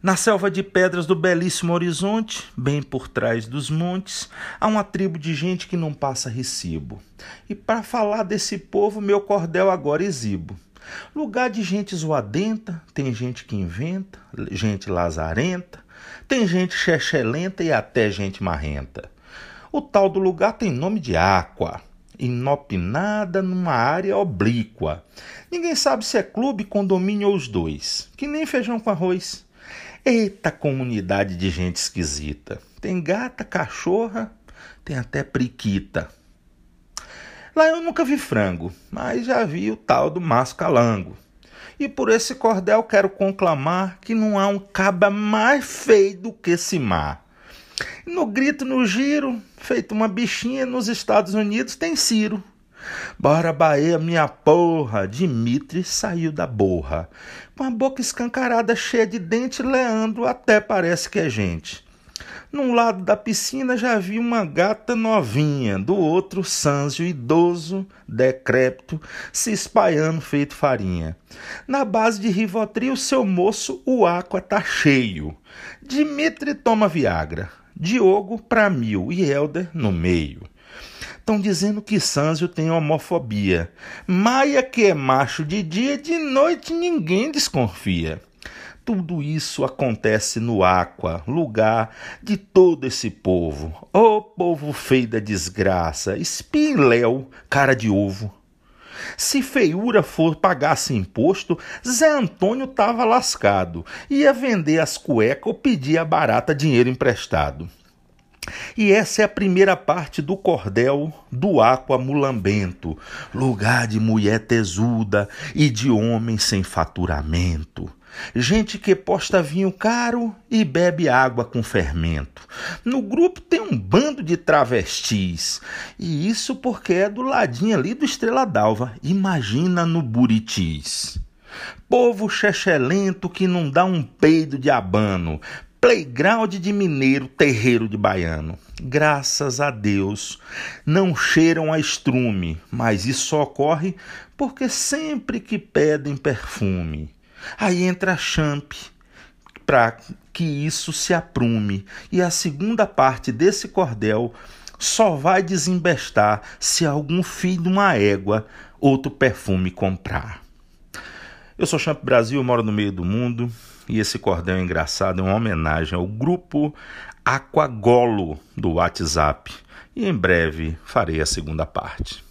Na selva de pedras do belíssimo horizonte, bem por trás dos montes, há uma tribo de gente que não passa recibo. E para falar desse povo, meu cordel agora exibo. Lugar de gente zoadenta, tem gente que inventa, gente lazarenta, tem gente chechelenta e até gente marrenta. O tal do lugar tem nome de Aqua, inopinada numa área oblíqua. Ninguém sabe se é clube, condomínio ou os dois, que nem feijão com arroz. Eita comunidade de gente esquisita. Tem gata, cachorra, tem até priquita. Lá eu nunca vi frango, mas já vi o tal do mascalango. E por esse cordel quero conclamar que não há um caba mais feio do que esse mar. No grito, no giro, feito uma bichinha nos Estados Unidos, tem Ciro. Bora Bahia, minha porra! Dimitri saiu da borra. Com a boca escancarada, cheia de dente, Leandro até parece que é gente. Num lado da piscina já vi uma gata novinha, do outro Sanzio idoso, decrépito, se espalhando feito farinha. Na base de Rivotril, seu moço, o aqua tá cheio. Dimitri toma Viagra, Diogo pra mil e Helder no meio. Estão dizendo que Sanzio tem homofobia. Maia, que é macho de dia, de noite ninguém desconfia. Tudo isso acontece no Aqua, lugar de todo esse povo. Ô oh, povo feio da desgraça, espinléu, cara de ovo. Se feiura for pagasse imposto, Zé Antônio tava lascado. Ia vender as cuecas ou pedir a barata dinheiro emprestado. E essa é a primeira parte do cordel do Aqua Mulambento, lugar de mulher tesuda e de homem sem faturamento. Gente que posta vinho caro e bebe água com fermento. No grupo tem um bando de travestis. E isso porque é do ladinho ali do Estrela d'Alva. Imagina no Buritis. Povo chechelento que não dá um peido de abano, playground de mineiro, terreiro de baiano. Graças a Deus, não cheiram a estrume, mas isso ocorre porque sempre que pedem perfume. Aí entra a champ para que isso se aprume. E a segunda parte desse cordel só vai desembestar se algum filho de uma égua outro perfume comprar. Eu sou Champ Brasil, moro no meio do mundo e esse cordel é engraçado é uma homenagem ao grupo Aquagolo do WhatsApp. E em breve farei a segunda parte.